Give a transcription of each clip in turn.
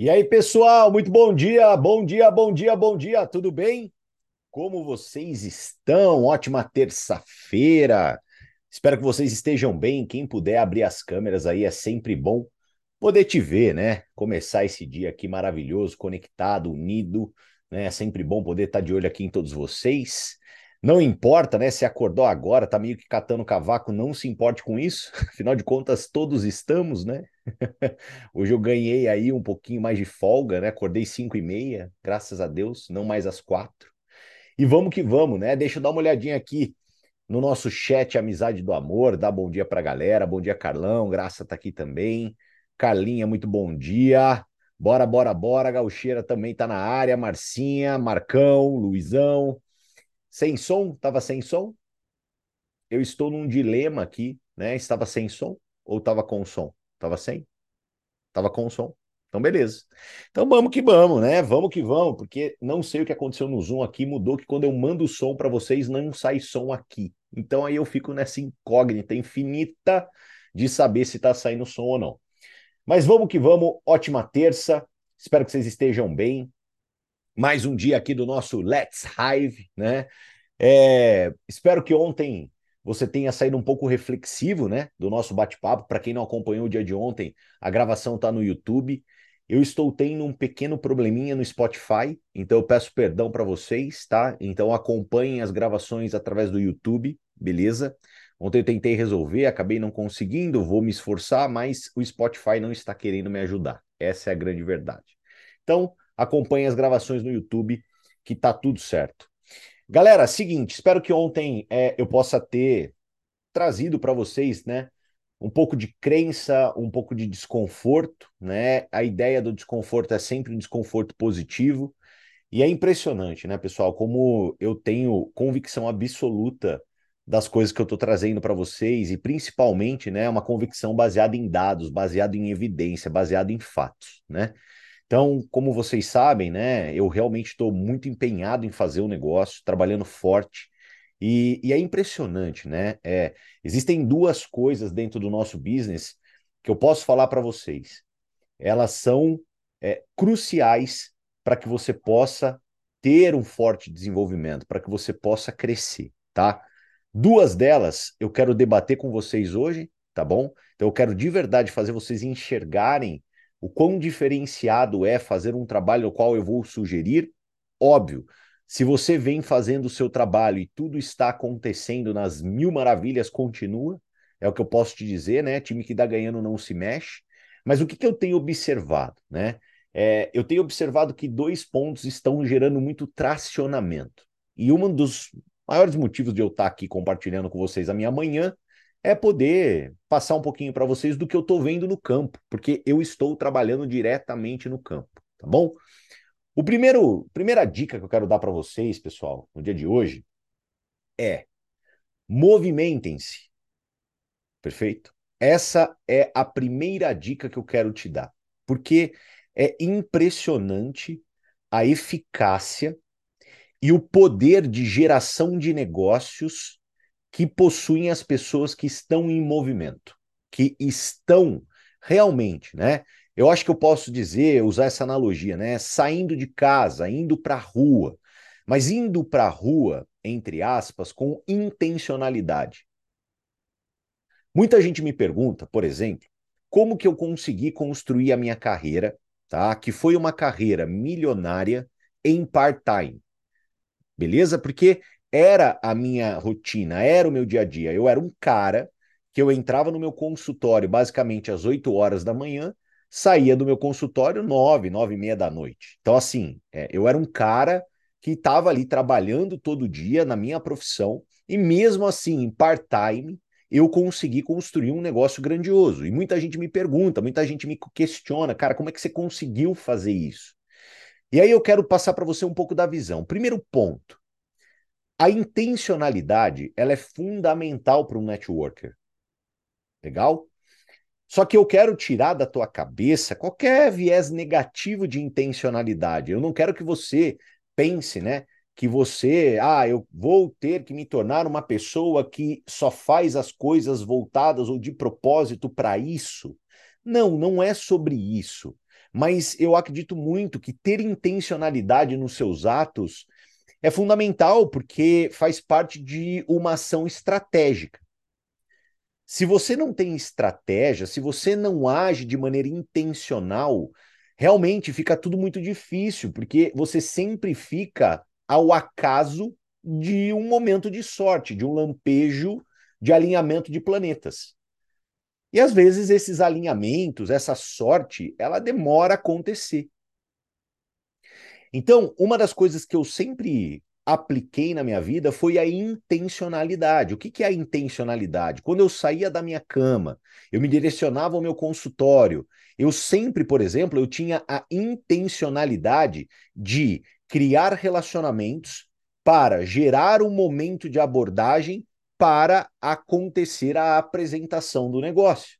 E aí, pessoal, muito bom dia, bom dia, bom dia, bom dia, tudo bem? Como vocês estão? Ótima terça-feira. Espero que vocês estejam bem. Quem puder abrir as câmeras aí é sempre bom poder te ver, né? Começar esse dia aqui maravilhoso, conectado, unido, né? É sempre bom poder estar de olho aqui em todos vocês. Não importa, né? Se acordou agora, tá meio que catando cavaco, não se importe com isso. Afinal de contas, todos estamos, né? Hoje eu ganhei aí um pouquinho mais de folga, né? Acordei 5 e meia, graças a Deus, não mais às quatro. E vamos que vamos, né? Deixa eu dar uma olhadinha aqui no nosso chat Amizade do Amor, dá bom dia pra galera. Bom dia, Carlão, Graça tá aqui também. Carlinha, muito bom dia. Bora, bora, bora. Gaucheira também tá na área. Marcinha, Marcão, Luizão. Sem som? Tava sem som? Eu estou num dilema aqui, né? Estava sem som ou estava com som? Tava sem? Tava com som. Então, beleza. Então, vamos que vamos, né? Vamos que vamos, porque não sei o que aconteceu no Zoom aqui, mudou que quando eu mando o som para vocês, não sai som aqui. Então, aí eu fico nessa incógnita infinita de saber se tá saindo som ou não. Mas vamos que vamos, ótima terça. Espero que vocês estejam bem. Mais um dia aqui do nosso Let's Hive, né? É, espero que ontem você tenha saído um pouco reflexivo, né, do nosso bate-papo. Para quem não acompanhou o dia de ontem, a gravação está no YouTube. Eu estou tendo um pequeno probleminha no Spotify, então eu peço perdão para vocês, tá? Então acompanhem as gravações através do YouTube, beleza? Ontem eu tentei resolver, acabei não conseguindo, vou me esforçar, mas o Spotify não está querendo me ajudar. Essa é a grande verdade. Então, acompanhem as gravações no YouTube, que tá tudo certo. Galera, seguinte, espero que ontem é, eu possa ter trazido para vocês, né, um pouco de crença, um pouco de desconforto, né? A ideia do desconforto é sempre um desconforto positivo. E é impressionante, né, pessoal, como eu tenho convicção absoluta das coisas que eu estou trazendo para vocês e principalmente, né, uma convicção baseada em dados, baseada em evidência, baseada em fatos, né? Então, como vocês sabem, né, eu realmente estou muito empenhado em fazer o negócio, trabalhando forte. E, e é impressionante, né? É, existem duas coisas dentro do nosso business que eu posso falar para vocês. Elas são é, cruciais para que você possa ter um forte desenvolvimento, para que você possa crescer, tá? Duas delas eu quero debater com vocês hoje, tá bom? Então eu quero de verdade fazer vocês enxergarem o quão diferenciado é fazer um trabalho no qual eu vou sugerir? Óbvio, se você vem fazendo o seu trabalho e tudo está acontecendo nas mil maravilhas, continua. É o que eu posso te dizer, né? Time que dá ganhando não se mexe. Mas o que, que eu tenho observado, né? É, eu tenho observado que dois pontos estão gerando muito tracionamento. E um dos maiores motivos de eu estar aqui compartilhando com vocês a minha manhã é poder passar um pouquinho para vocês do que eu estou vendo no campo, porque eu estou trabalhando diretamente no campo, tá bom? O primeiro, primeira dica que eu quero dar para vocês, pessoal, no dia de hoje, é movimentem-se. Perfeito? Essa é a primeira dica que eu quero te dar, porque é impressionante a eficácia e o poder de geração de negócios que possuem as pessoas que estão em movimento, que estão realmente, né? Eu acho que eu posso dizer, usar essa analogia, né? Saindo de casa, indo para a rua, mas indo para a rua, entre aspas, com intencionalidade. Muita gente me pergunta, por exemplo, como que eu consegui construir a minha carreira, tá? Que foi uma carreira milionária em part-time. Beleza? Porque era a minha rotina, era o meu dia a dia. Eu era um cara que eu entrava no meu consultório basicamente às 8 horas da manhã, saía do meu consultório 9, 9 e meia da noite. Então, assim, é, eu era um cara que estava ali trabalhando todo dia na minha profissão, e mesmo assim, em part-time, eu consegui construir um negócio grandioso. E muita gente me pergunta, muita gente me questiona, cara, como é que você conseguiu fazer isso? E aí eu quero passar para você um pouco da visão. Primeiro ponto, a intencionalidade, ela é fundamental para um networker. Legal? Só que eu quero tirar da tua cabeça qualquer viés negativo de intencionalidade. Eu não quero que você pense, né, que você, ah, eu vou ter que me tornar uma pessoa que só faz as coisas voltadas ou de propósito para isso. Não, não é sobre isso. mas eu acredito muito que ter intencionalidade nos seus atos é fundamental porque faz parte de uma ação estratégica. Se você não tem estratégia, se você não age de maneira intencional, realmente fica tudo muito difícil, porque você sempre fica ao acaso de um momento de sorte, de um lampejo de alinhamento de planetas. E às vezes esses alinhamentos, essa sorte, ela demora a acontecer. Então, uma das coisas que eu sempre apliquei na minha vida foi a intencionalidade. O que, que é a intencionalidade? Quando eu saía da minha cama, eu me direcionava ao meu consultório, eu sempre, por exemplo, eu tinha a intencionalidade de criar relacionamentos para gerar um momento de abordagem para acontecer a apresentação do negócio.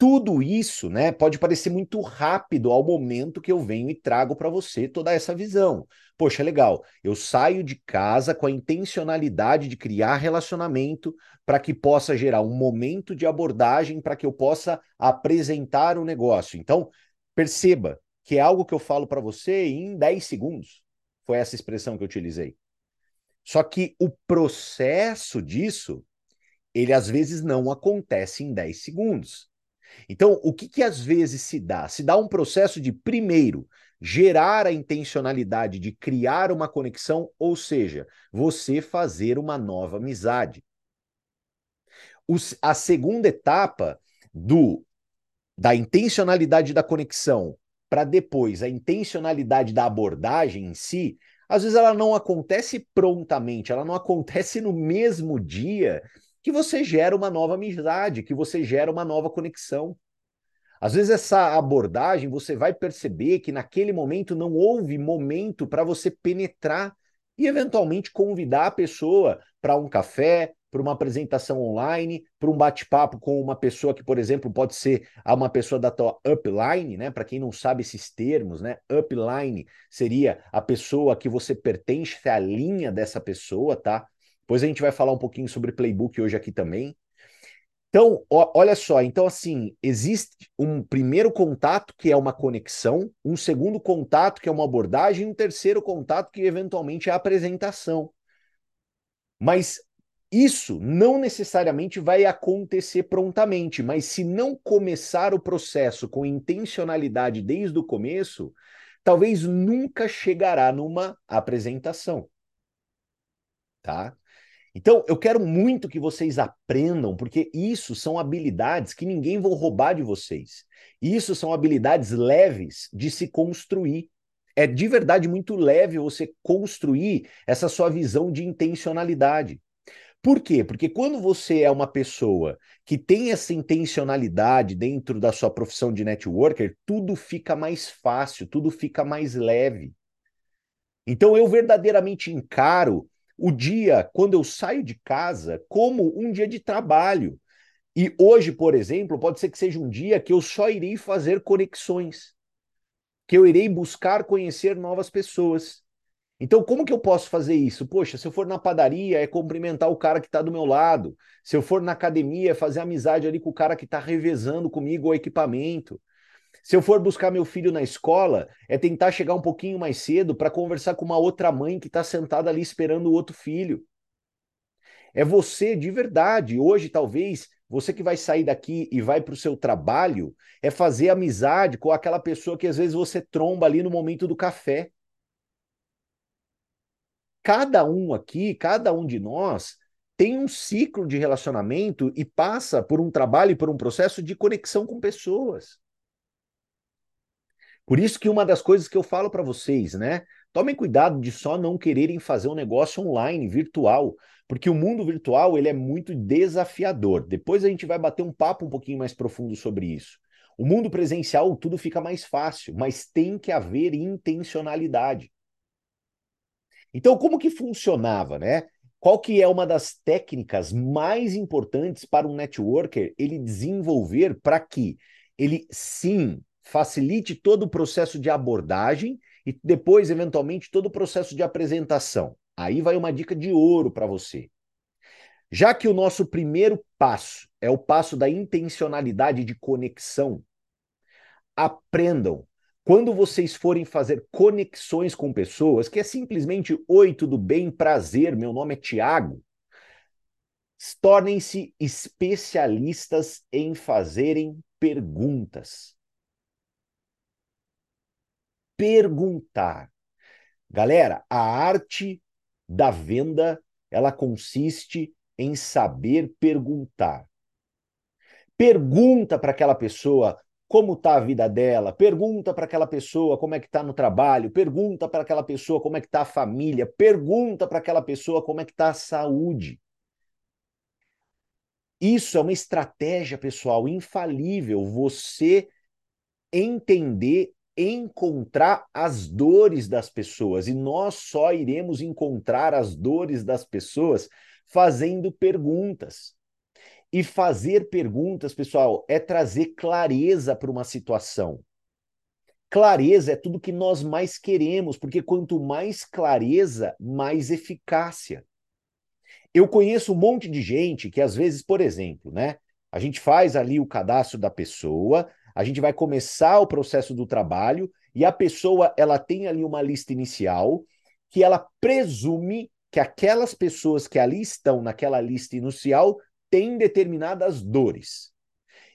Tudo isso, né, pode parecer muito rápido ao momento que eu venho e trago para você toda essa visão. Poxa, legal. Eu saio de casa com a intencionalidade de criar relacionamento para que possa gerar um momento de abordagem para que eu possa apresentar o negócio. Então, perceba que é algo que eu falo para você em 10 segundos. Foi essa expressão que eu utilizei. Só que o processo disso, ele às vezes não acontece em 10 segundos. Então, o que, que às vezes se dá? Se dá um processo de, primeiro, gerar a intencionalidade de criar uma conexão, ou seja, você fazer uma nova amizade. a segunda etapa do da intencionalidade da conexão para depois a intencionalidade da abordagem em si, às vezes ela não acontece prontamente, ela não acontece no mesmo dia que você gera uma nova amizade, que você gera uma nova conexão. Às vezes essa abordagem você vai perceber que naquele momento não houve momento para você penetrar e eventualmente convidar a pessoa para um café, para uma apresentação online, para um bate-papo com uma pessoa que, por exemplo, pode ser uma pessoa da tua upline, né? Para quem não sabe esses termos, né? Upline seria a pessoa que você pertence à linha dessa pessoa, tá? Depois a gente vai falar um pouquinho sobre playbook hoje aqui também. Então, ó, olha só, então assim, existe um primeiro contato que é uma conexão, um segundo contato que é uma abordagem, um terceiro contato que eventualmente é a apresentação. Mas isso não necessariamente vai acontecer prontamente, mas se não começar o processo com intencionalidade desde o começo, talvez nunca chegará numa apresentação. Tá? Então, eu quero muito que vocês aprendam, porque isso são habilidades que ninguém vai roubar de vocês. Isso são habilidades leves de se construir. É de verdade muito leve você construir essa sua visão de intencionalidade. Por quê? Porque quando você é uma pessoa que tem essa intencionalidade dentro da sua profissão de networker, tudo fica mais fácil, tudo fica mais leve. Então eu verdadeiramente encaro o dia quando eu saio de casa como um dia de trabalho. E hoje, por exemplo, pode ser que seja um dia que eu só irei fazer conexões, que eu irei buscar conhecer novas pessoas. Então, como que eu posso fazer isso? Poxa, se eu for na padaria, é cumprimentar o cara que está do meu lado. Se eu for na academia, é fazer amizade ali com o cara que está revezando comigo o equipamento. Se eu for buscar meu filho na escola, é tentar chegar um pouquinho mais cedo para conversar com uma outra mãe que está sentada ali esperando o outro filho. É você de verdade. Hoje, talvez, você que vai sair daqui e vai para o seu trabalho, é fazer amizade com aquela pessoa que às vezes você tromba ali no momento do café cada um aqui, cada um de nós, tem um ciclo de relacionamento e passa por um trabalho e por um processo de conexão com pessoas. Por isso que uma das coisas que eu falo para vocês, né? Tomem cuidado de só não quererem fazer um negócio online, virtual, porque o mundo virtual ele é muito desafiador. Depois a gente vai bater um papo um pouquinho mais profundo sobre isso. O mundo presencial tudo fica mais fácil, mas tem que haver intencionalidade. Então, como que funcionava, né? Qual que é uma das técnicas mais importantes para um networker ele desenvolver para que ele sim facilite todo o processo de abordagem e depois, eventualmente, todo o processo de apresentação. Aí vai uma dica de ouro para você. Já que o nosso primeiro passo é o passo da intencionalidade de conexão, aprendam. Quando vocês forem fazer conexões com pessoas, que é simplesmente oi, tudo bem, prazer, meu nome é Tiago, tornem-se especialistas em fazerem perguntas. Perguntar. Galera, a arte da venda, ela consiste em saber perguntar. Pergunta para aquela pessoa como está a vida dela, pergunta para aquela pessoa como é que está no trabalho, pergunta para aquela pessoa como é que está a família, pergunta para aquela pessoa como é que está a saúde. Isso é uma estratégia, pessoal, infalível. Você entender, encontrar as dores das pessoas. E nós só iremos encontrar as dores das pessoas fazendo perguntas. E fazer perguntas, pessoal, é trazer clareza para uma situação. Clareza é tudo que nós mais queremos, porque quanto mais clareza, mais eficácia. Eu conheço um monte de gente que, às vezes, por exemplo, né? A gente faz ali o cadastro da pessoa, a gente vai começar o processo do trabalho e a pessoa ela tem ali uma lista inicial que ela presume que aquelas pessoas que ali estão naquela lista inicial têm determinadas dores.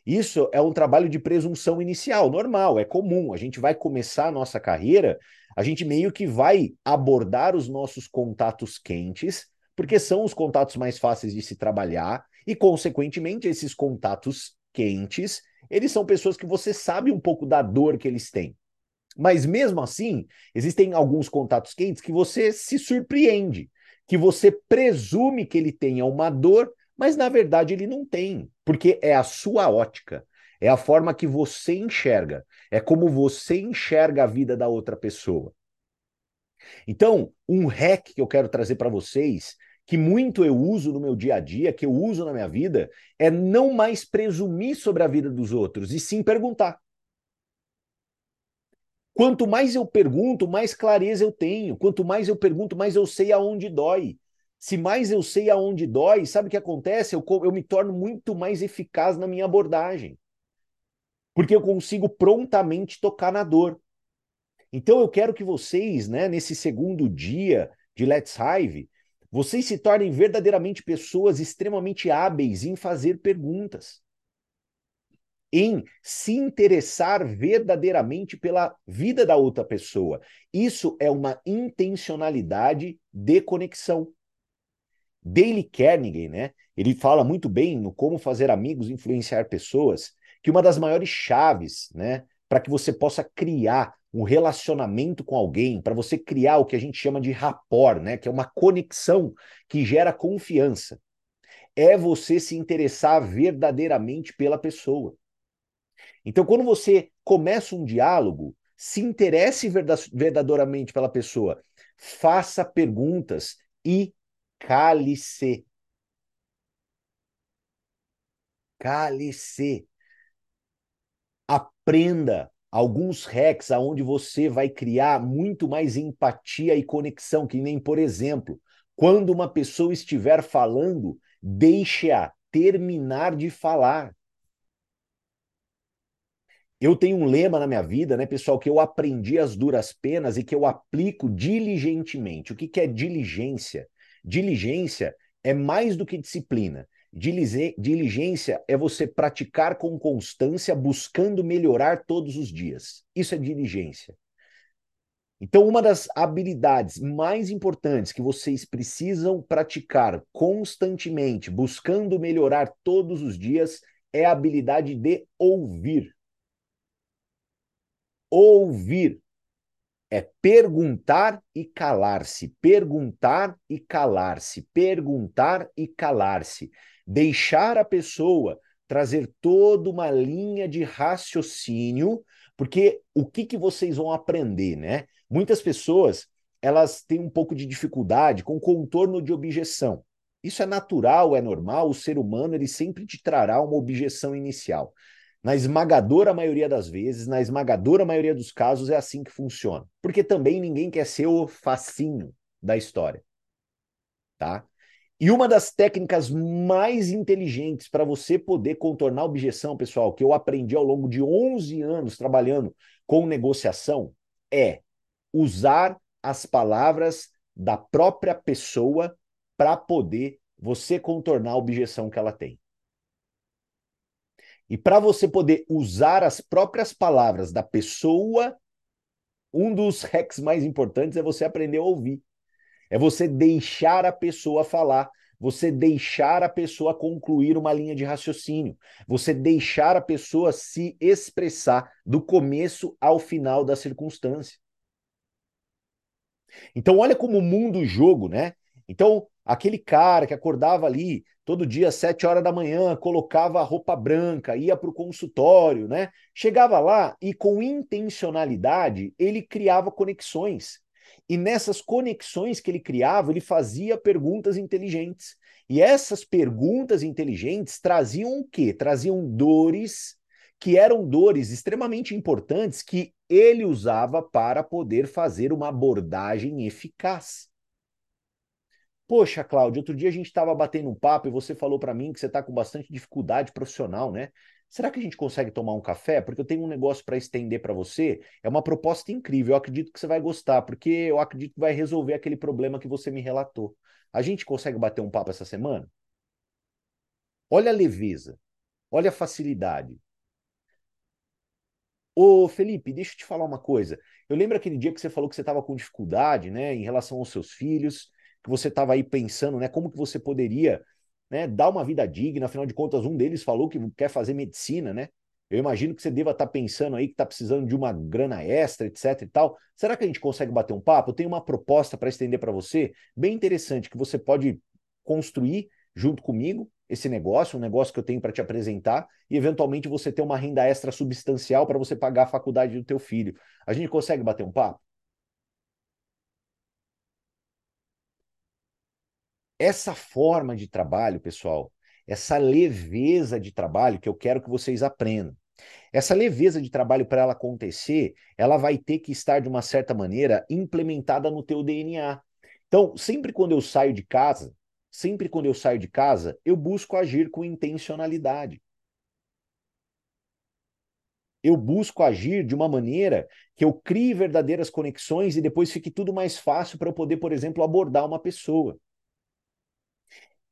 Isso é um trabalho de presunção inicial, normal, é comum. A gente vai começar a nossa carreira, a gente meio que vai abordar os nossos contatos quentes porque são os contatos mais fáceis de se trabalhar e, consequentemente, esses contatos quentes, eles são pessoas que você sabe um pouco da dor que eles têm. Mas mesmo assim, existem alguns contatos quentes que você se surpreende, que você presume que ele tenha uma dor, mas na verdade ele não tem, porque é a sua ótica, é a forma que você enxerga, é como você enxerga a vida da outra pessoa. Então, um hack que eu quero trazer para vocês, que muito eu uso no meu dia a dia, que eu uso na minha vida, é não mais presumir sobre a vida dos outros, e sim perguntar. Quanto mais eu pergunto, mais clareza eu tenho. Quanto mais eu pergunto, mais eu sei aonde dói. Se mais eu sei aonde dói, sabe o que acontece? Eu, eu me torno muito mais eficaz na minha abordagem. Porque eu consigo prontamente tocar na dor. Então eu quero que vocês, né, nesse segundo dia de Let's Hive, vocês se tornem verdadeiramente pessoas extremamente hábeis em fazer perguntas, em se interessar verdadeiramente pela vida da outra pessoa. Isso é uma intencionalidade de conexão. Dale Carnegie, né? Ele fala muito bem no como fazer amigos, influenciar pessoas, que uma das maiores chaves, né, para que você possa criar um relacionamento com alguém, para você criar o que a gente chama de rapport, né, que é uma conexão que gera confiança. É você se interessar verdadeiramente pela pessoa. Então, quando você começa um diálogo, se interesse verdadeiramente pela pessoa, faça perguntas e cale-se. Cale-se. Aprenda alguns hacks aonde você vai criar muito mais empatia e conexão, que nem, por exemplo, quando uma pessoa estiver falando, deixe-a terminar de falar. Eu tenho um lema na minha vida, né, pessoal, que eu aprendi as duras penas e que eu aplico diligentemente. O que, que é diligência? Diligência é mais do que disciplina. Diligência é você praticar com constância, buscando melhorar todos os dias. Isso é diligência. Então, uma das habilidades mais importantes que vocês precisam praticar constantemente, buscando melhorar todos os dias, é a habilidade de ouvir. Ouvir é perguntar e calar-se, perguntar e calar-se, perguntar e calar-se deixar a pessoa trazer toda uma linha de raciocínio, porque o que, que vocês vão aprender, né? Muitas pessoas elas têm um pouco de dificuldade com contorno de objeção. Isso é natural, é normal, o ser humano ele sempre te trará uma objeção inicial. Na esmagadora maioria das vezes, na esmagadora maioria dos casos, é assim que funciona. Porque também ninguém quer ser o facinho da história. Tá? E uma das técnicas mais inteligentes para você poder contornar a objeção, pessoal, que eu aprendi ao longo de 11 anos trabalhando com negociação, é usar as palavras da própria pessoa para poder você contornar a objeção que ela tem. E para você poder usar as próprias palavras da pessoa, um dos hacks mais importantes é você aprender a ouvir. É você deixar a pessoa falar, você deixar a pessoa concluir uma linha de raciocínio, você deixar a pessoa se expressar do começo ao final da circunstância. Então, olha como o jogo, né? Então, aquele cara que acordava ali todo dia às sete horas da manhã, colocava a roupa branca, ia para o consultório, né? Chegava lá e com intencionalidade ele criava conexões. E nessas conexões que ele criava, ele fazia perguntas inteligentes. E essas perguntas inteligentes traziam o quê? Traziam dores que eram dores extremamente importantes que ele usava para poder fazer uma abordagem eficaz. Poxa, Cláudio, outro dia a gente estava batendo um papo e você falou para mim que você está com bastante dificuldade profissional, né? Será que a gente consegue tomar um café? Porque eu tenho um negócio para estender para você. É uma proposta incrível. Eu acredito que você vai gostar, porque eu acredito que vai resolver aquele problema que você me relatou. A gente consegue bater um papo essa semana? Olha a leveza, olha a facilidade. Ô, Felipe, deixa eu te falar uma coisa. Eu lembro aquele dia que você falou que você estava com dificuldade, né, em relação aos seus filhos, que você estava aí pensando, né, como que você poderia, né, dar uma vida digna. Afinal de contas, um deles falou que quer fazer medicina, né? Eu imagino que você deva estar tá pensando aí que está precisando de uma grana extra, etc e tal. Será que a gente consegue bater um papo? Eu tenho uma proposta para estender para você, bem interessante, que você pode construir junto comigo esse negócio, um negócio que eu tenho para te apresentar, e eventualmente você ter uma renda extra substancial para você pagar a faculdade do teu filho. A gente consegue bater um papo? Essa forma de trabalho, pessoal, essa leveza de trabalho que eu quero que vocês aprendam. Essa leveza de trabalho para ela acontecer, ela vai ter que estar de uma certa maneira implementada no teu DNA. Então, sempre quando eu saio de casa, sempre quando eu saio de casa, eu busco agir com intencionalidade. Eu busco agir de uma maneira que eu crie verdadeiras conexões e depois fique tudo mais fácil para eu poder, por exemplo, abordar uma pessoa.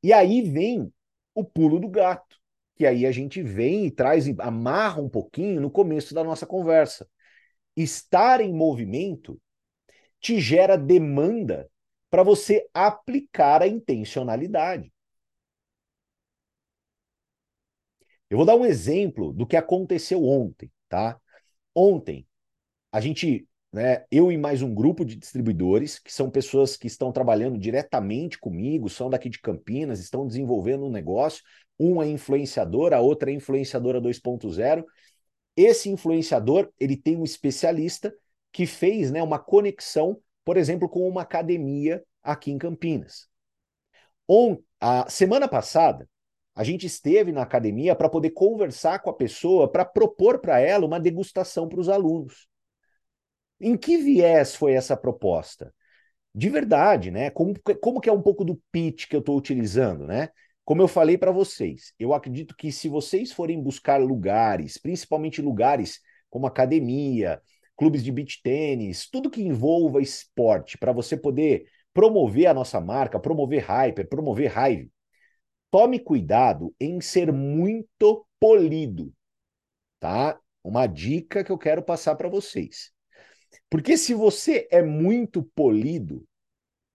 E aí vem o pulo do gato, que aí a gente vem e traz, amarra um pouquinho no começo da nossa conversa. Estar em movimento te gera demanda para você aplicar a intencionalidade. Eu vou dar um exemplo do que aconteceu ontem, tá? Ontem, a gente, né, eu e mais um grupo de distribuidores, que são pessoas que estão trabalhando diretamente comigo, são daqui de Campinas, estão desenvolvendo um negócio. Um é influenciador, a outra é influenciadora 2.0. Esse influenciador, ele tem um especialista que fez, né, uma conexão por exemplo, com uma academia aqui em Campinas. On, a semana passada, a gente esteve na academia para poder conversar com a pessoa, para propor para ela uma degustação para os alunos. Em que viés foi essa proposta? De verdade, né? Como, como que é um pouco do pitch que eu estou utilizando, né? Como eu falei para vocês, eu acredito que se vocês forem buscar lugares, principalmente lugares como academia, clubes de beach tênis, tudo que envolva esporte, para você poder promover a nossa marca, promover Hyper, promover Hive. Tome cuidado em ser muito polido, tá? Uma dica que eu quero passar para vocês. Porque se você é muito polido,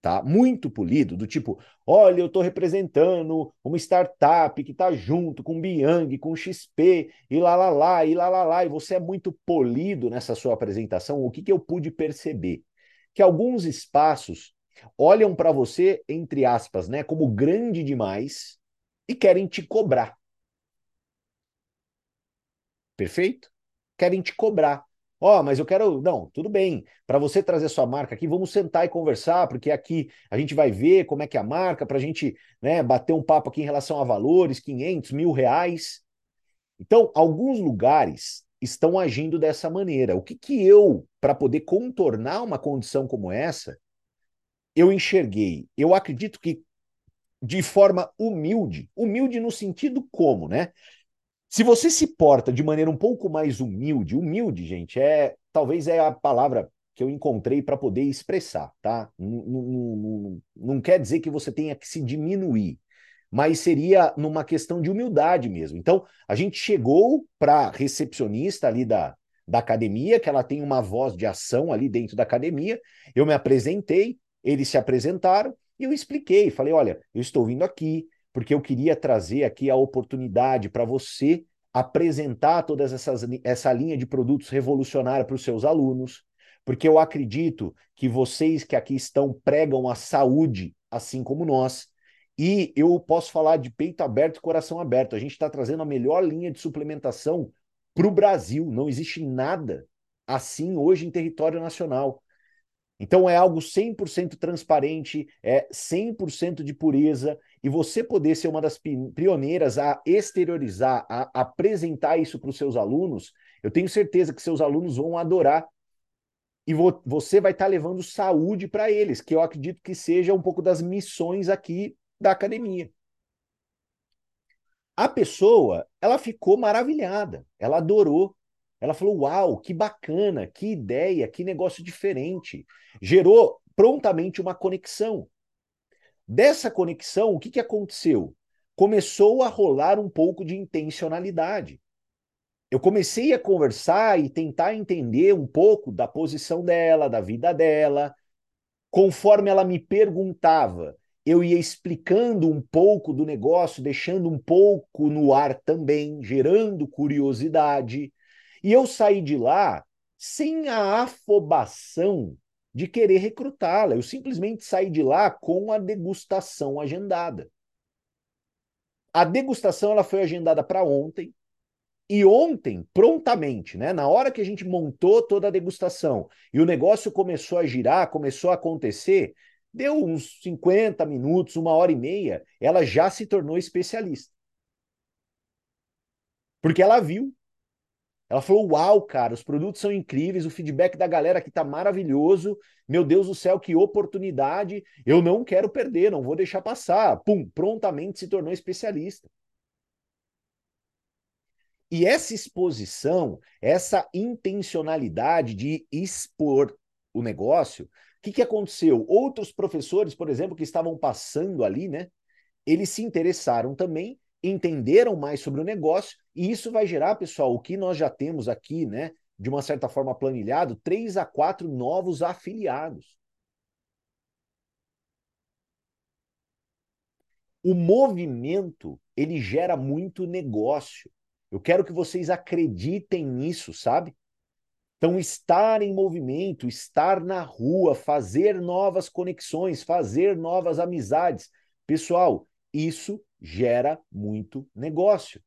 tá? Muito polido, do tipo, olha, eu estou representando uma startup que está junto com Biang, com XP, e lá, lá, lá, e lá, lá, lá, e você é muito polido nessa sua apresentação, o que, que eu pude perceber? Que alguns espaços olham para você, entre aspas, né, como grande demais e querem te cobrar. Perfeito? Querem te cobrar. Ó, oh, mas eu quero. Não, tudo bem. Para você trazer sua marca aqui, vamos sentar e conversar, porque aqui a gente vai ver como é que é a marca, para a gente né, bater um papo aqui em relação a valores, 500, mil reais. Então, alguns lugares estão agindo dessa maneira. O que, que eu, para poder contornar uma condição como essa, eu enxerguei? Eu acredito que de forma humilde. Humilde no sentido como, né? Se você se porta de maneira um pouco mais humilde, humilde, gente, é talvez é a palavra que eu encontrei para poder expressar, tá? Não, quer dizer que você tenha que se diminuir, mas seria numa questão de humildade mesmo. Então, a gente chegou para a recepcionista ali da, da academia, que ela tem uma voz de ação ali dentro da academia. Eu me apresentei, eles se apresentaram e eu expliquei, falei: olha, eu estou vindo aqui porque eu queria trazer aqui a oportunidade para você apresentar toda essa linha de produtos revolucionária para os seus alunos, porque eu acredito que vocês que aqui estão pregam a saúde, assim como nós. E eu posso falar de peito aberto e coração aberto. A gente está trazendo a melhor linha de suplementação para o Brasil. Não existe nada assim hoje em território nacional. Então é algo 100% transparente, é 100% de pureza, e você poder ser uma das pioneiras a exteriorizar, a apresentar isso para os seus alunos, eu tenho certeza que seus alunos vão adorar. E vo você vai estar tá levando saúde para eles, que eu acredito que seja um pouco das missões aqui da academia. A pessoa, ela ficou maravilhada, ela adorou. Ela falou: Uau, que bacana, que ideia, que negócio diferente. Gerou prontamente uma conexão. Dessa conexão, o que, que aconteceu? Começou a rolar um pouco de intencionalidade. Eu comecei a conversar e tentar entender um pouco da posição dela, da vida dela. Conforme ela me perguntava, eu ia explicando um pouco do negócio, deixando um pouco no ar também, gerando curiosidade. E eu saí de lá sem a afobação de querer recrutá-la. Eu simplesmente saí de lá com a degustação agendada. A degustação ela foi agendada para ontem. E ontem, prontamente, né, na hora que a gente montou toda a degustação e o negócio começou a girar, começou a acontecer, Deu uns 50 minutos, uma hora e meia, ela já se tornou especialista. Porque ela viu. Ela falou: Uau, cara, os produtos são incríveis, o feedback da galera aqui tá maravilhoso. Meu Deus do céu, que oportunidade. Eu não quero perder, não vou deixar passar. Pum, prontamente se tornou especialista. E essa exposição, essa intencionalidade de expor o negócio, o que, que aconteceu? Outros professores, por exemplo, que estavam passando ali, né? Eles se interessaram também, entenderam mais sobre o negócio, e isso vai gerar, pessoal, o que nós já temos aqui, né? De uma certa forma planilhado, três a quatro novos afiliados. O movimento, ele gera muito negócio. Eu quero que vocês acreditem nisso, sabe? Então, estar em movimento, estar na rua, fazer novas conexões, fazer novas amizades. Pessoal, isso gera muito negócio.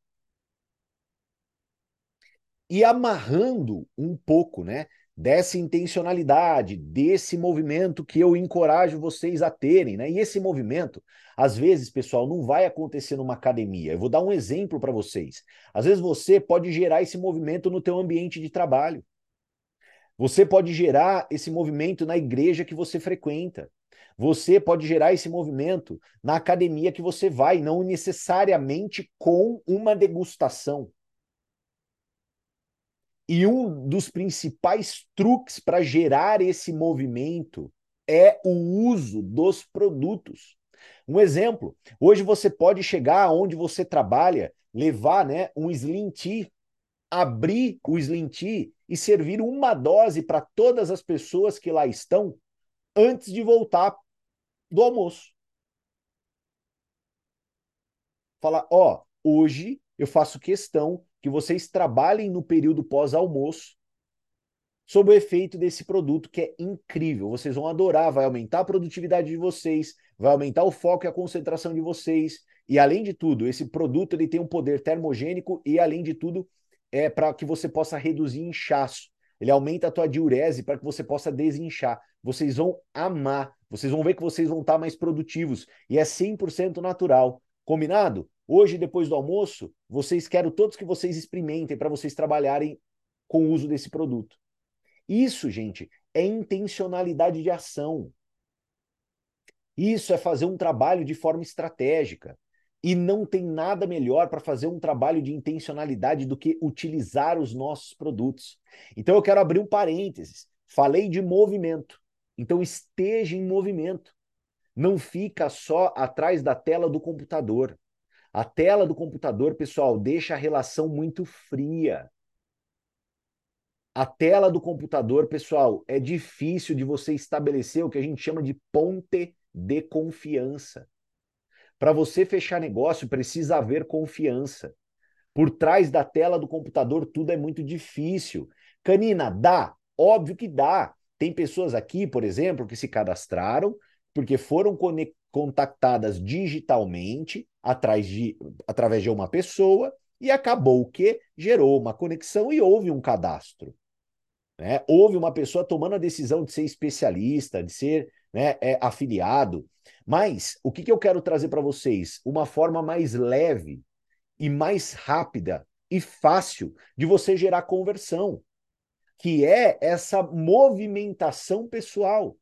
E amarrando um pouco, né, dessa intencionalidade, desse movimento que eu encorajo vocês a terem, né? E esse movimento, às vezes, pessoal, não vai acontecer numa academia. Eu vou dar um exemplo para vocês. Às vezes você pode gerar esse movimento no teu ambiente de trabalho. Você pode gerar esse movimento na igreja que você frequenta. Você pode gerar esse movimento na academia que você vai, não necessariamente com uma degustação. E um dos principais truques para gerar esse movimento é o uso dos produtos. Um exemplo, hoje você pode chegar onde você trabalha, levar né, um Slim Tea, abrir o Slim Tea e servir uma dose para todas as pessoas que lá estão antes de voltar do almoço. Falar, ó, hoje eu faço questão que vocês trabalhem no período pós-almoço sob o efeito desse produto que é incrível. Vocês vão adorar, vai aumentar a produtividade de vocês, vai aumentar o foco e a concentração de vocês. E além de tudo, esse produto ele tem um poder termogênico e além de tudo, é para que você possa reduzir inchaço. Ele aumenta a tua diurese para que você possa desinchar. Vocês vão amar. Vocês vão ver que vocês vão estar mais produtivos. E é 100% natural. Combinado? Hoje, depois do almoço, vocês quero todos que vocês experimentem para vocês trabalharem com o uso desse produto. Isso, gente, é intencionalidade de ação. Isso é fazer um trabalho de forma estratégica. E não tem nada melhor para fazer um trabalho de intencionalidade do que utilizar os nossos produtos. Então eu quero abrir um parênteses. Falei de movimento. Então esteja em movimento. Não fica só atrás da tela do computador. A tela do computador, pessoal, deixa a relação muito fria. A tela do computador, pessoal, é difícil de você estabelecer o que a gente chama de ponte de confiança. Para você fechar negócio, precisa haver confiança. Por trás da tela do computador, tudo é muito difícil. Canina, dá? Óbvio que dá. Tem pessoas aqui, por exemplo, que se cadastraram porque foram contactadas digitalmente atrás de, através de uma pessoa e acabou que? Gerou uma conexão e houve um cadastro. Né? Houve uma pessoa tomando a decisão de ser especialista, de ser né, é, afiliado. Mas o que, que eu quero trazer para vocês? Uma forma mais leve e mais rápida e fácil de você gerar conversão, que é essa movimentação pessoal.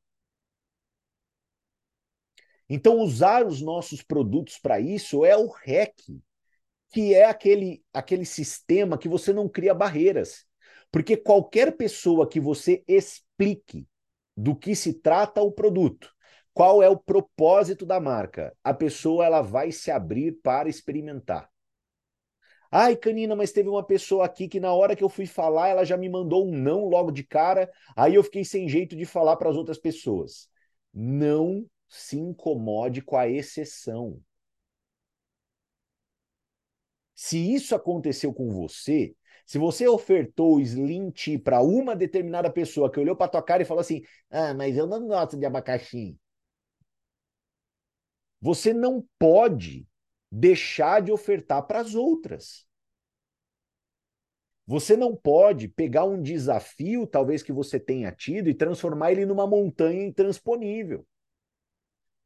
Então, usar os nossos produtos para isso é o REC, que é aquele, aquele sistema que você não cria barreiras. Porque qualquer pessoa que você explique do que se trata o produto, qual é o propósito da marca, a pessoa ela vai se abrir para experimentar. Ai, Canina, mas teve uma pessoa aqui que na hora que eu fui falar, ela já me mandou um não logo de cara, aí eu fiquei sem jeito de falar para as outras pessoas. Não se incomode com a exceção. Se isso aconteceu com você, se você ofertou o Slim Tea para uma determinada pessoa que olhou para tua cara e falou assim: "Ah, mas eu não gosto de abacaxi". Você não pode deixar de ofertar para as outras. Você não pode pegar um desafio, talvez que você tenha tido, e transformar ele numa montanha intransponível.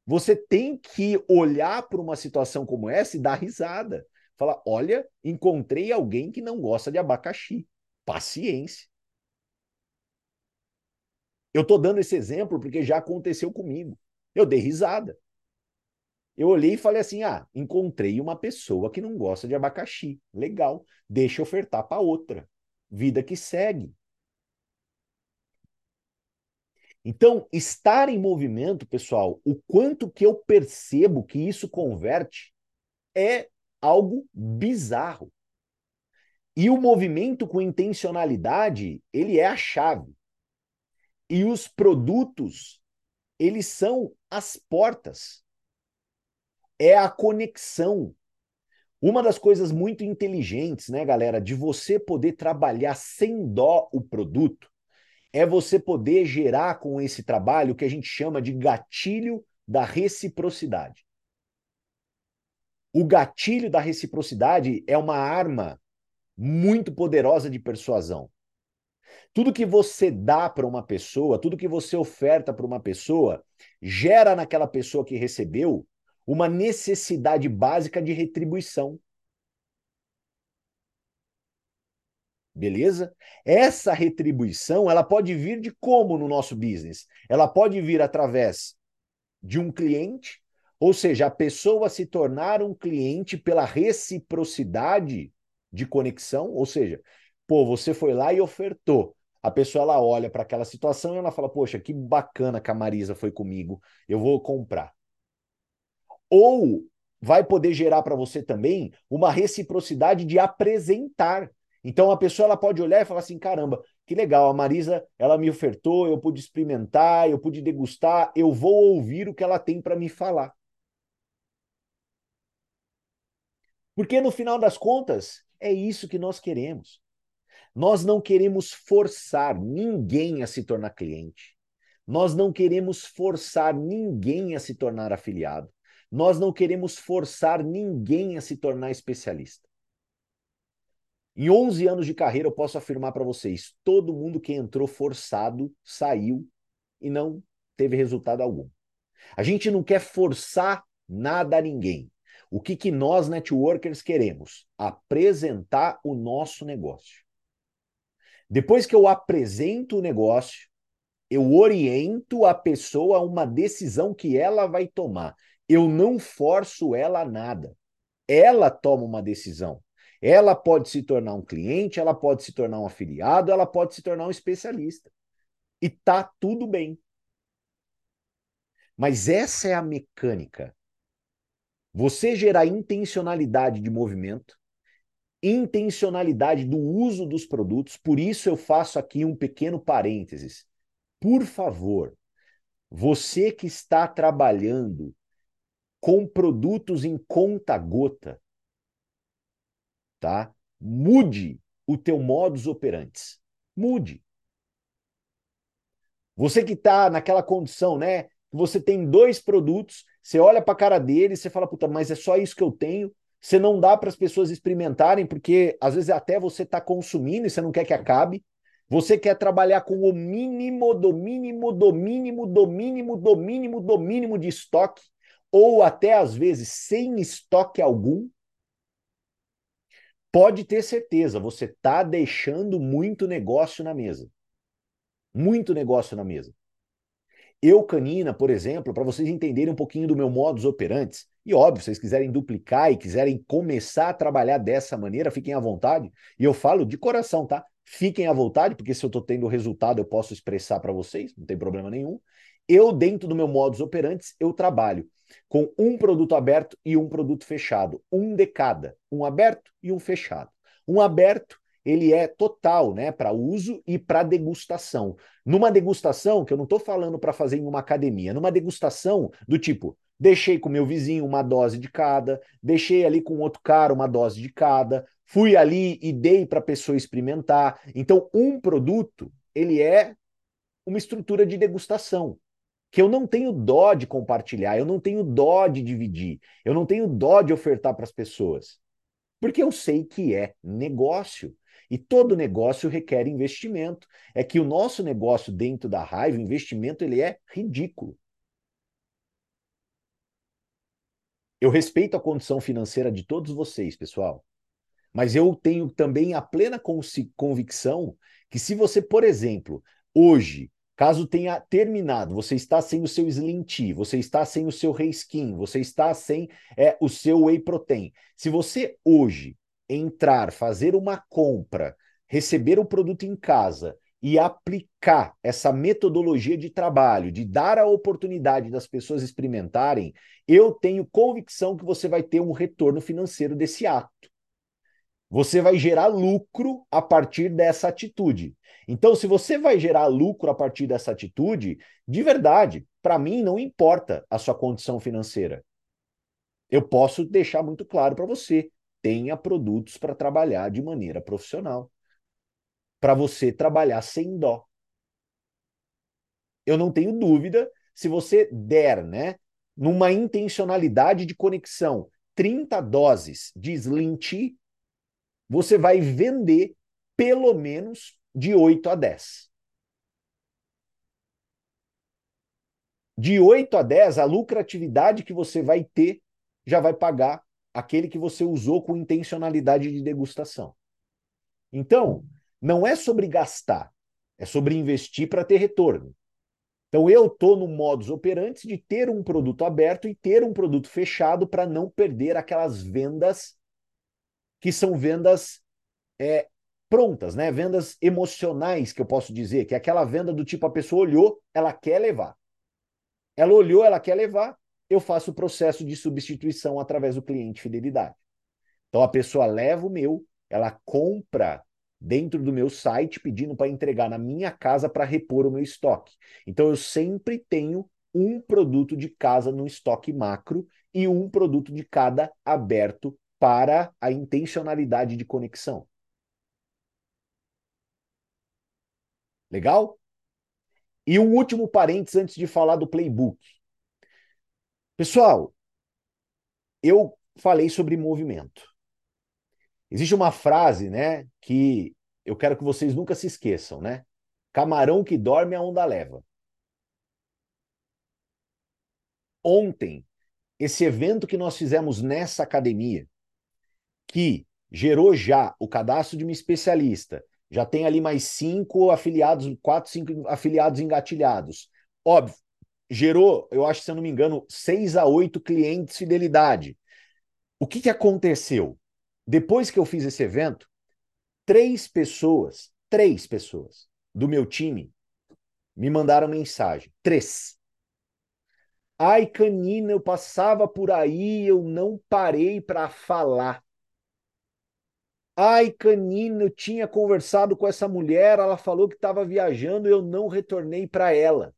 Você tem que olhar para uma situação como essa e dar risada. Falar: olha, encontrei alguém que não gosta de abacaxi. Paciência. Eu estou dando esse exemplo porque já aconteceu comigo. Eu dei risada. Eu olhei e falei assim: ah, encontrei uma pessoa que não gosta de abacaxi. Legal. Deixa ofertar para outra. Vida que segue. Então, estar em movimento, pessoal, o quanto que eu percebo que isso converte é algo bizarro. E o movimento com intencionalidade, ele é a chave. E os produtos, eles são as portas. É a conexão. Uma das coisas muito inteligentes, né, galera, de você poder trabalhar sem dó o produto, é você poder gerar com esse trabalho o que a gente chama de gatilho da reciprocidade. O gatilho da reciprocidade é uma arma muito poderosa de persuasão. Tudo que você dá para uma pessoa, tudo que você oferta para uma pessoa, gera naquela pessoa que recebeu uma necessidade básica de retribuição. Beleza? Essa retribuição, ela pode vir de como no nosso business? Ela pode vir através de um cliente, ou seja, a pessoa se tornar um cliente pela reciprocidade de conexão, ou seja, pô, você foi lá e ofertou. A pessoa ela olha para aquela situação e ela fala: "Poxa, que bacana que a Marisa foi comigo, eu vou comprar". Ou vai poder gerar para você também uma reciprocidade de apresentar. Então a pessoa ela pode olhar e falar assim: caramba, que legal, a Marisa ela me ofertou, eu pude experimentar, eu pude degustar, eu vou ouvir o que ela tem para me falar. Porque no final das contas, é isso que nós queremos. Nós não queremos forçar ninguém a se tornar cliente. Nós não queremos forçar ninguém a se tornar afiliado. Nós não queremos forçar ninguém a se tornar especialista. Em 11 anos de carreira, eu posso afirmar para vocês: todo mundo que entrou forçado saiu e não teve resultado algum. A gente não quer forçar nada a ninguém. O que, que nós, networkers, queremos? Apresentar o nosso negócio. Depois que eu apresento o negócio, Eu oriento a pessoa a uma decisão que ela vai tomar. Eu não forço ela a nada. Ela toma uma decisão. Ela pode se tornar um cliente, ela pode se tornar um afiliado, ela pode se tornar um especialista. E tá tudo bem. Mas essa é a mecânica. Você gerar intencionalidade de movimento, intencionalidade do uso dos produtos, por isso eu faço aqui um pequeno parênteses. Por favor, você que está trabalhando com produtos em conta gota, tá? Mude o teu modus operandi. Mude. Você que está naquela condição, né? Você tem dois produtos, você olha para a cara dele e você fala, puta, mas é só isso que eu tenho. Você não dá para as pessoas experimentarem, porque às vezes até você está consumindo e você não quer que acabe. Você quer trabalhar com o mínimo do mínimo do mínimo do mínimo do mínimo do mínimo de estoque, ou até às vezes sem estoque algum. Pode ter certeza, você está deixando muito negócio na mesa. Muito negócio na mesa. Eu, Canina, por exemplo, para vocês entenderem um pouquinho do meu modus operandi, e óbvio, se vocês quiserem duplicar e quiserem começar a trabalhar dessa maneira, fiquem à vontade. E eu falo de coração, tá? Fiquem à vontade, porque se eu estou tendo resultado, eu posso expressar para vocês, não tem problema nenhum. Eu, dentro do meu modus operandi, eu trabalho com um produto aberto e um produto fechado, um de cada, um aberto e um fechado. Um aberto ele é total, né, para uso e para degustação. Numa degustação, que eu não estou falando para fazer em uma academia, numa degustação do tipo, deixei com meu vizinho uma dose de cada, deixei ali com outro cara uma dose de cada, fui ali e dei para a pessoa experimentar. Então, um produto, ele é uma estrutura de degustação que eu não tenho dó de compartilhar, eu não tenho dó de dividir, eu não tenho dó de ofertar para as pessoas. Porque eu sei que é negócio. E todo negócio requer investimento. É que o nosso negócio dentro da raiva, o investimento ele é ridículo. Eu respeito a condição financeira de todos vocês, pessoal. Mas eu tenho também a plena convicção que se você, por exemplo, hoje, caso tenha terminado, você está sem o seu Slim você está sem o seu Reiskin, você está sem é, o seu Whey Protein. Se você hoje entrar, fazer uma compra, receber o produto em casa e aplicar essa metodologia de trabalho, de dar a oportunidade das pessoas experimentarem, eu tenho convicção que você vai ter um retorno financeiro desse ato. Você vai gerar lucro a partir dessa atitude. Então, se você vai gerar lucro a partir dessa atitude, de verdade, para mim não importa a sua condição financeira. Eu posso deixar muito claro para você tenha produtos para trabalhar de maneira profissional. Para você trabalhar sem dó. Eu não tenho dúvida, se você der, né, numa intencionalidade de conexão, 30 doses de Slim Tea, você vai vender pelo menos de 8 a 10. De 8 a 10, a lucratividade que você vai ter já vai pagar aquele que você usou com intencionalidade de degustação. Então, não é sobre gastar, é sobre investir para ter retorno. Então, eu estou no modus operandi de ter um produto aberto e ter um produto fechado para não perder aquelas vendas que são vendas é, prontas, né? Vendas emocionais, que eu posso dizer, que é aquela venda do tipo a pessoa olhou, ela quer levar. Ela olhou, ela quer levar, eu faço o processo de substituição através do cliente fidelidade. Então a pessoa leva o meu, ela compra dentro do meu site pedindo para entregar na minha casa para repor o meu estoque. Então eu sempre tenho um produto de casa no estoque macro e um produto de cada aberto para a intencionalidade de conexão. Legal? E um último parênteses antes de falar do playbook. Pessoal, eu falei sobre movimento. Existe uma frase, né, que eu quero que vocês nunca se esqueçam, né? Camarão que dorme a onda leva. Ontem, esse evento que nós fizemos nessa academia, que gerou já o cadastro de uma especialista, já tem ali mais cinco afiliados, quatro, cinco afiliados engatilhados. Óbvio, gerou, eu acho, se eu não me engano, seis a oito clientes fidelidade. O que, que aconteceu? Depois que eu fiz esse evento, três pessoas, três pessoas do meu time me mandaram mensagem. Três. Ai, canina, eu passava por aí, eu não parei para falar. Ai, canina, eu tinha conversado com essa mulher, ela falou que estava viajando, eu não retornei para ela.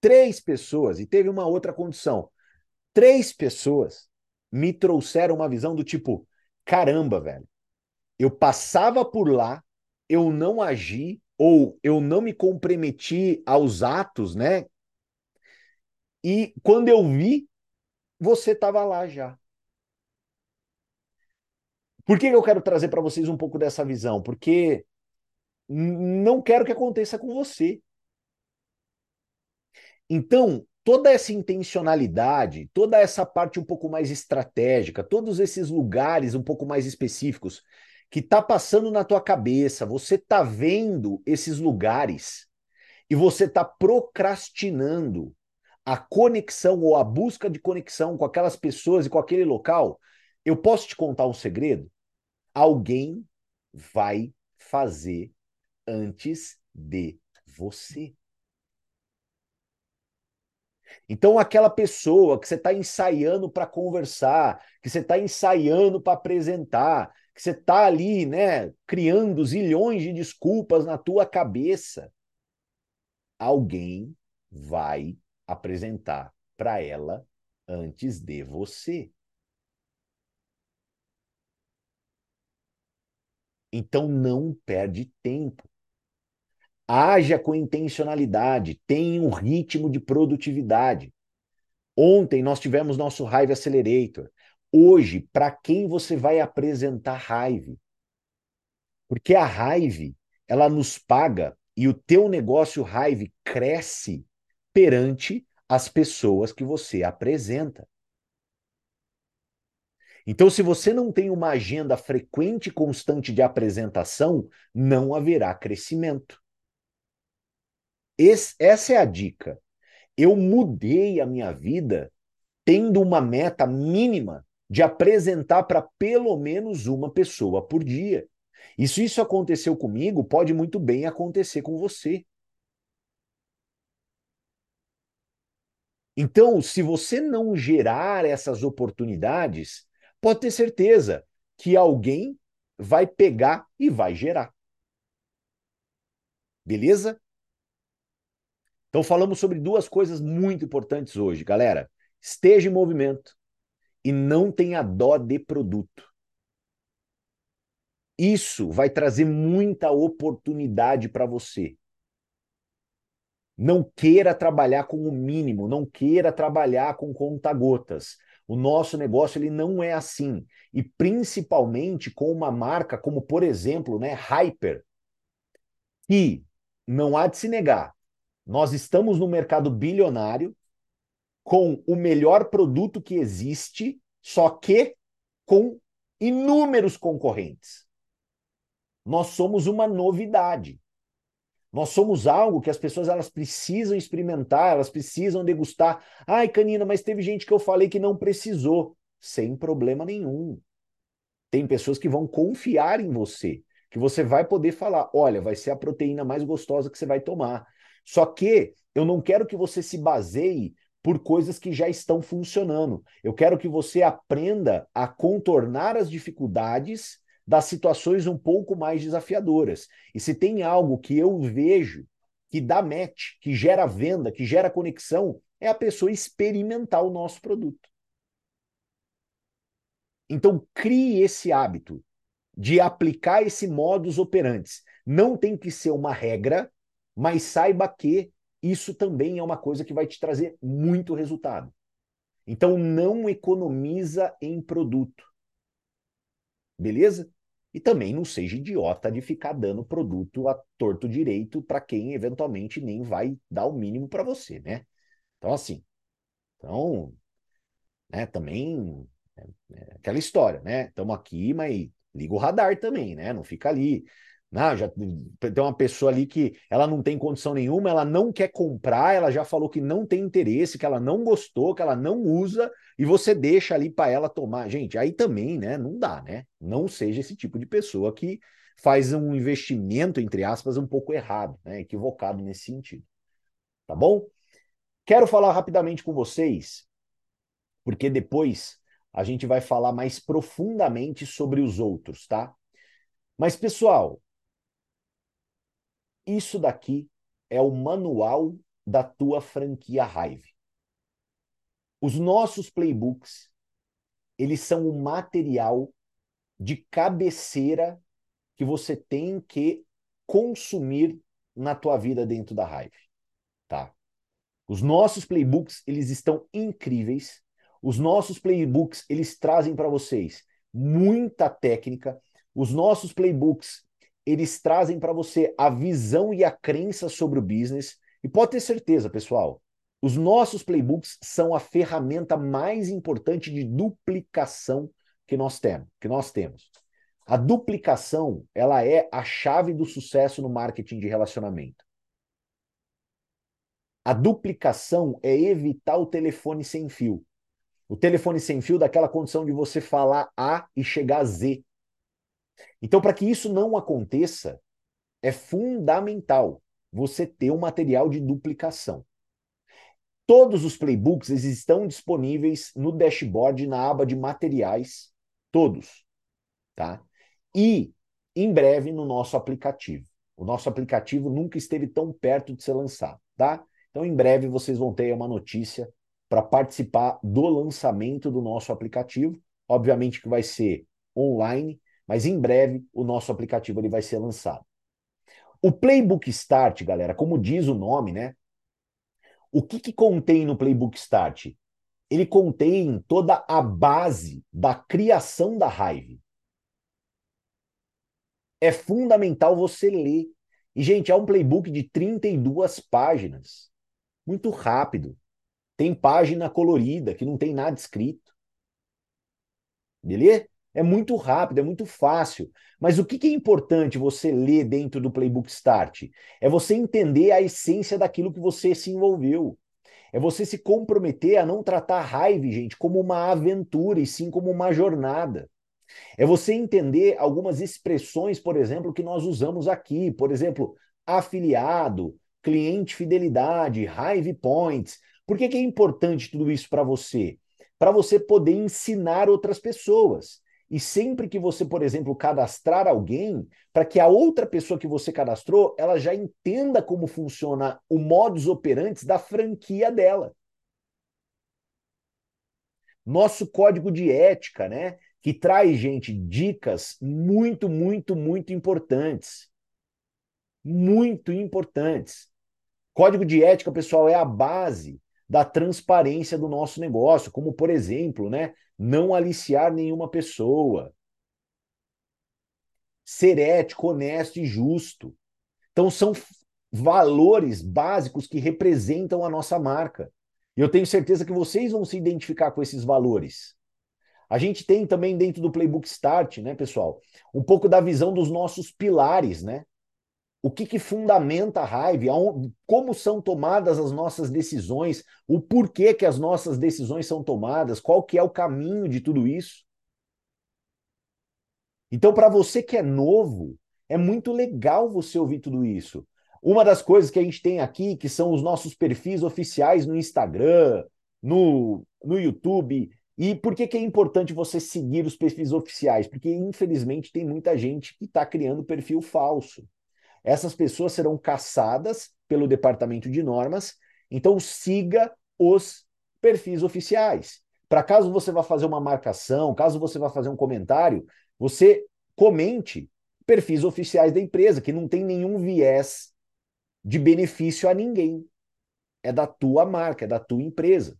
Três pessoas, e teve uma outra condição. Três pessoas me trouxeram uma visão do tipo: caramba, velho, eu passava por lá, eu não agi, ou eu não me comprometi aos atos, né? E quando eu vi, você estava lá já. Por que eu quero trazer para vocês um pouco dessa visão? Porque não quero que aconteça com você. Então, toda essa intencionalidade, toda essa parte um pouco mais estratégica, todos esses lugares um pouco mais específicos que tá passando na tua cabeça, você tá vendo esses lugares e você tá procrastinando a conexão ou a busca de conexão com aquelas pessoas e com aquele local, eu posso te contar um segredo? Alguém vai fazer antes de você. Então, aquela pessoa que você está ensaiando para conversar, que você está ensaiando para apresentar, que você está ali, né, criando zilhões de desculpas na tua cabeça, alguém vai apresentar para ela antes de você. Então não perde tempo. Haja com intencionalidade, tenha um ritmo de produtividade. Ontem nós tivemos nosso Hive Accelerator. Hoje, para quem você vai apresentar Hive? Porque a Hive, ela nos paga e o teu negócio Hive cresce perante as pessoas que você apresenta. Então, se você não tem uma agenda frequente e constante de apresentação, não haverá crescimento. Esse, essa é a dica. Eu mudei a minha vida tendo uma meta mínima de apresentar para pelo menos uma pessoa por dia. E se isso aconteceu comigo, pode muito bem acontecer com você. Então, se você não gerar essas oportunidades, pode ter certeza que alguém vai pegar e vai gerar. Beleza? Então falamos sobre duas coisas muito importantes hoje, galera. Esteja em movimento e não tenha dó de produto. Isso vai trazer muita oportunidade para você. Não queira trabalhar com o mínimo, não queira trabalhar com conta-gotas. O nosso negócio ele não é assim. E principalmente com uma marca como, por exemplo, né, Hyper, que não há de se negar, nós estamos no mercado bilionário com o melhor produto que existe, só que com inúmeros concorrentes. Nós somos uma novidade. Nós somos algo que as pessoas elas precisam experimentar, elas precisam degustar. Ai, Canina, mas teve gente que eu falei que não precisou. Sem problema nenhum. Tem pessoas que vão confiar em você, que você vai poder falar: olha, vai ser a proteína mais gostosa que você vai tomar. Só que eu não quero que você se baseie por coisas que já estão funcionando. Eu quero que você aprenda a contornar as dificuldades das situações um pouco mais desafiadoras. E se tem algo que eu vejo que dá match, que gera venda, que gera conexão, é a pessoa experimentar o nosso produto. Então, crie esse hábito de aplicar esse modus operandi. Não tem que ser uma regra, mas saiba que isso também é uma coisa que vai te trazer muito resultado. Então, não economiza em produto. Beleza? E também não seja idiota de ficar dando produto a torto direito para quem eventualmente nem vai dar o mínimo para você, né? Então, assim, então, né, também é, é aquela história, né? Estamos aqui, mas liga o radar também, né? Não fica ali. Não, já tem uma pessoa ali que ela não tem condição nenhuma, ela não quer comprar, ela já falou que não tem interesse, que ela não gostou, que ela não usa, e você deixa ali para ela tomar. Gente, aí também, né? Não dá, né? Não seja esse tipo de pessoa que faz um investimento, entre aspas, um pouco errado, né? Equivocado nesse sentido. Tá bom? Quero falar rapidamente com vocês, porque depois a gente vai falar mais profundamente sobre os outros, tá? Mas, pessoal, isso daqui é o manual da tua franquia Hive. Os nossos playbooks, eles são o material de cabeceira que você tem que consumir na tua vida dentro da Hive, tá? Os nossos playbooks, eles estão incríveis. Os nossos playbooks, eles trazem para vocês muita técnica. Os nossos playbooks, eles trazem para você a visão e a crença sobre o business. E pode ter certeza, pessoal, os nossos playbooks são a ferramenta mais importante de duplicação que nós temos, que nós temos. A duplicação, ela é a chave do sucesso no marketing de relacionamento. A duplicação é evitar o telefone sem fio. O telefone sem fio daquela condição de você falar A e chegar a Z. Então, para que isso não aconteça, é fundamental você ter um material de duplicação. Todos os playbooks estão disponíveis no dashboard na aba de materiais, todos, tá? E em breve no nosso aplicativo. O nosso aplicativo nunca esteve tão perto de ser lançado, tá? Então em breve vocês vão ter uma notícia para participar do lançamento do nosso aplicativo. Obviamente que vai ser online, mas em breve o nosso aplicativo ele vai ser lançado. O Playbook Start, galera, como diz o nome, né? O que, que contém no Playbook Start? Ele contém toda a base da criação da Hive. É fundamental você ler. E, gente, é um playbook de 32 páginas. Muito rápido. Tem página colorida, que não tem nada escrito. Beleza? É muito rápido, é muito fácil. Mas o que é importante você ler dentro do Playbook Start? É você entender a essência daquilo que você se envolveu. É você se comprometer a não tratar a raiva, gente, como uma aventura e sim como uma jornada. É você entender algumas expressões, por exemplo, que nós usamos aqui. Por exemplo, afiliado, cliente fidelidade, Hive Points. Por que, que é importante tudo isso para você? Para você poder ensinar outras pessoas. E sempre que você, por exemplo, cadastrar alguém, para que a outra pessoa que você cadastrou, ela já entenda como funciona o modus operandi da franquia dela. Nosso código de ética, né? Que traz, gente, dicas muito, muito, muito importantes. Muito importantes. Código de ética, pessoal, é a base da transparência do nosso negócio, como, por exemplo, né, não aliciar nenhuma pessoa, ser ético, honesto e justo. Então, são valores básicos que representam a nossa marca. E eu tenho certeza que vocês vão se identificar com esses valores. A gente tem também dentro do Playbook Start, né, pessoal, um pouco da visão dos nossos pilares, né? O que, que fundamenta a raiva, como são tomadas as nossas decisões, o porquê que as nossas decisões são tomadas, qual que é o caminho de tudo isso. Então, para você que é novo, é muito legal você ouvir tudo isso. Uma das coisas que a gente tem aqui, que são os nossos perfis oficiais no Instagram, no, no YouTube. E por que, que é importante você seguir os perfis oficiais? Porque, infelizmente, tem muita gente que está criando perfil falso. Essas pessoas serão caçadas pelo departamento de normas, então siga os perfis oficiais. Para caso você vá fazer uma marcação, caso você vá fazer um comentário, você comente perfis oficiais da empresa, que não tem nenhum viés de benefício a ninguém. É da tua marca, é da tua empresa.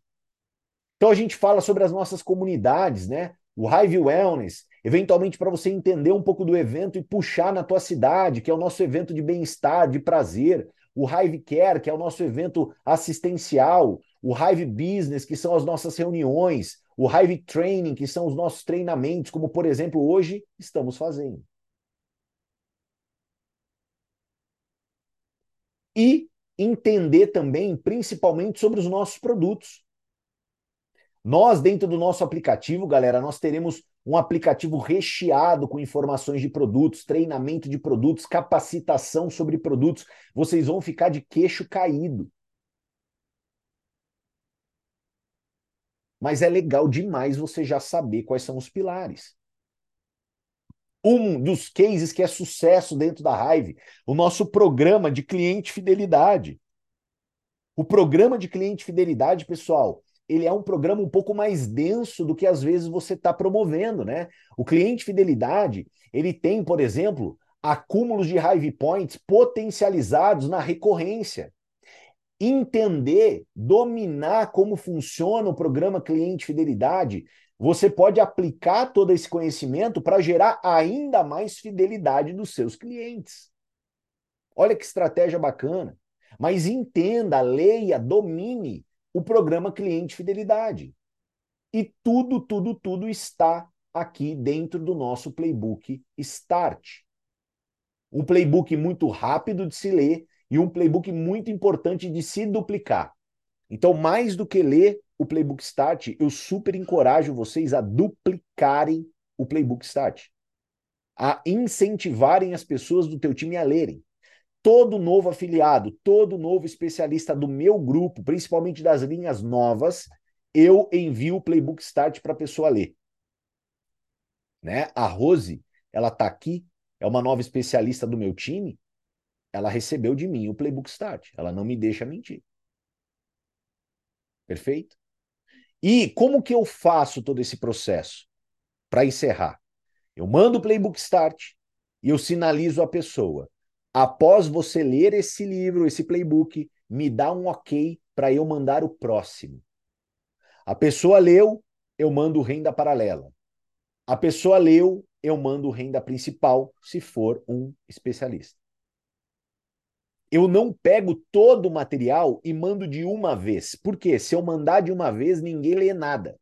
Então a gente fala sobre as nossas comunidades, né? O Hive Wellness, eventualmente para você entender um pouco do evento e puxar na tua cidade, que é o nosso evento de bem-estar, de prazer, o Hive Care, que é o nosso evento assistencial, o Hive Business, que são as nossas reuniões, o Hive Training, que são os nossos treinamentos, como por exemplo hoje estamos fazendo. E entender também, principalmente, sobre os nossos produtos. Nós, dentro do nosso aplicativo, galera, nós teremos um aplicativo recheado com informações de produtos, treinamento de produtos, capacitação sobre produtos. Vocês vão ficar de queixo caído. Mas é legal demais você já saber quais são os pilares. Um dos cases que é sucesso dentro da Hive, o nosso programa de cliente fidelidade. O programa de cliente fidelidade, pessoal, ele é um programa um pouco mais denso do que às vezes você está promovendo, né? O cliente fidelidade, ele tem, por exemplo, acúmulos de Hive Points potencializados na recorrência. Entender, dominar como funciona o programa cliente fidelidade, você pode aplicar todo esse conhecimento para gerar ainda mais fidelidade dos seus clientes. Olha que estratégia bacana. Mas entenda, leia, domine o programa Cliente Fidelidade. E tudo, tudo, tudo está aqui dentro do nosso playbook Start. Um playbook muito rápido de se ler e um playbook muito importante de se duplicar. Então, mais do que ler o playbook Start, eu super encorajo vocês a duplicarem o playbook Start, a incentivarem as pessoas do teu time a lerem todo novo afiliado, todo novo especialista do meu grupo, principalmente das linhas novas, eu envio o Playbook Start para a pessoa ler. Né? A Rose, ela está aqui, é uma nova especialista do meu time, ela recebeu de mim o Playbook Start, ela não me deixa mentir. Perfeito? E como que eu faço todo esse processo? Para encerrar, eu mando o Playbook Start e eu sinalizo a pessoa após você ler esse livro, esse playbook, me dá um ok para eu mandar o próximo. A pessoa leu, eu mando renda paralela. A pessoa leu, eu mando renda principal, se for um especialista. Eu não pego todo o material e mando de uma vez. Por quê? Se eu mandar de uma vez, ninguém lê nada.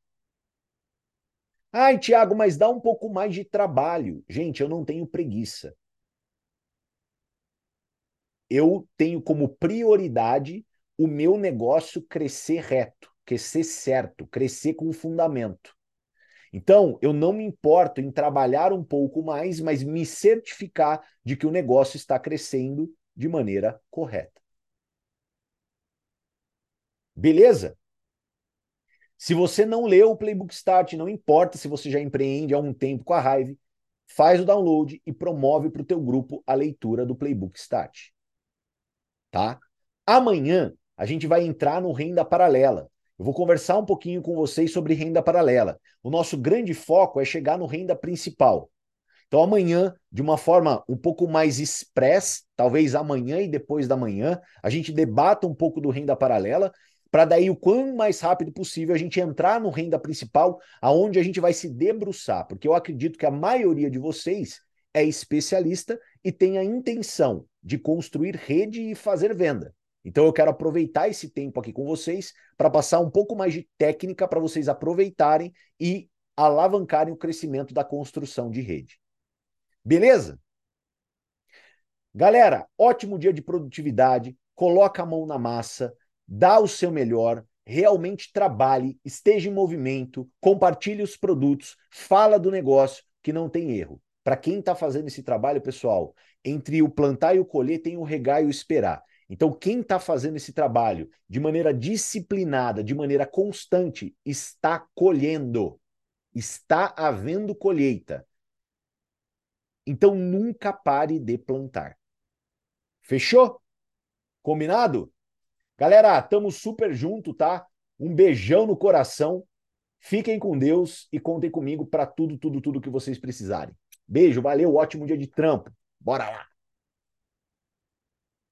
Ai, Tiago, mas dá um pouco mais de trabalho. Gente, eu não tenho preguiça eu tenho como prioridade o meu negócio crescer reto, crescer certo, crescer com fundamento. Então, eu não me importo em trabalhar um pouco mais, mas me certificar de que o negócio está crescendo de maneira correta. Beleza? Se você não leu o Playbook Start, não importa se você já empreende há um tempo com a Hive, faz o download e promove para o teu grupo a leitura do Playbook Start tá? Amanhã a gente vai entrar no renda paralela. Eu vou conversar um pouquinho com vocês sobre renda paralela. O nosso grande foco é chegar no renda principal. Então amanhã, de uma forma um pouco mais express, talvez amanhã e depois da manhã, a gente debata um pouco do renda paralela, para daí o quão mais rápido possível a gente entrar no renda principal, aonde a gente vai se debruçar, porque eu acredito que a maioria de vocês é especialista e tem a intenção de construir rede e fazer venda. Então eu quero aproveitar esse tempo aqui com vocês para passar um pouco mais de técnica para vocês aproveitarem e alavancarem o crescimento da construção de rede. Beleza? Galera, ótimo dia de produtividade, coloca a mão na massa, dá o seu melhor, realmente trabalhe, esteja em movimento, compartilhe os produtos, fala do negócio que não tem erro. Para quem está fazendo esse trabalho, pessoal, entre o plantar e o colher tem o regar e o esperar. Então, quem está fazendo esse trabalho de maneira disciplinada, de maneira constante, está colhendo. Está havendo colheita. Então, nunca pare de plantar. Fechou? Combinado? Galera, estamos super junto, tá? Um beijão no coração. Fiquem com Deus e contem comigo para tudo, tudo, tudo que vocês precisarem. Beijo, valeu, ótimo dia de trampo. Bora lá!